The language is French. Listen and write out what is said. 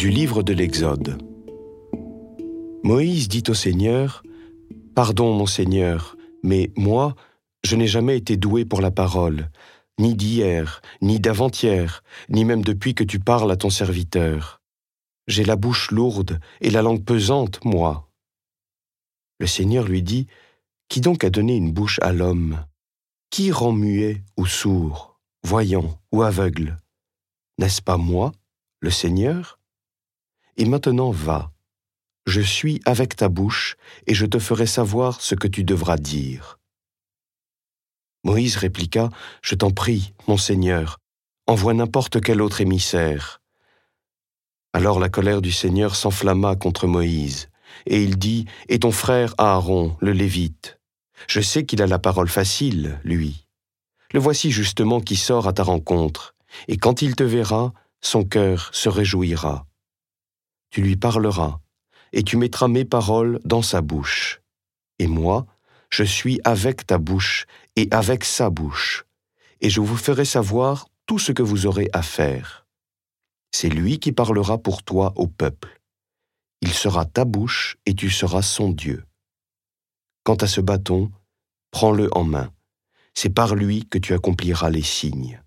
Du livre de l'Exode. Moïse dit au Seigneur, Pardon mon Seigneur, mais moi, je n'ai jamais été doué pour la parole, ni d'hier, ni d'avant-hier, ni même depuis que tu parles à ton serviteur. J'ai la bouche lourde et la langue pesante, moi. Le Seigneur lui dit, Qui donc a donné une bouche à l'homme? Qui rend muet ou sourd, voyant ou aveugle? N'est-ce pas moi, le Seigneur? Et maintenant va, je suis avec ta bouche, et je te ferai savoir ce que tu devras dire. Moïse répliqua, Je t'en prie, mon Seigneur, envoie n'importe quel autre émissaire. Alors la colère du Seigneur s'enflamma contre Moïse, et il dit, Et ton frère Aaron, le Lévite Je sais qu'il a la parole facile, lui. Le voici justement qui sort à ta rencontre, et quand il te verra, son cœur se réjouira. Tu lui parleras, et tu mettras mes paroles dans sa bouche. Et moi, je suis avec ta bouche et avec sa bouche, et je vous ferai savoir tout ce que vous aurez à faire. C'est lui qui parlera pour toi au peuple. Il sera ta bouche et tu seras son Dieu. Quant à ce bâton, prends-le en main. C'est par lui que tu accompliras les signes.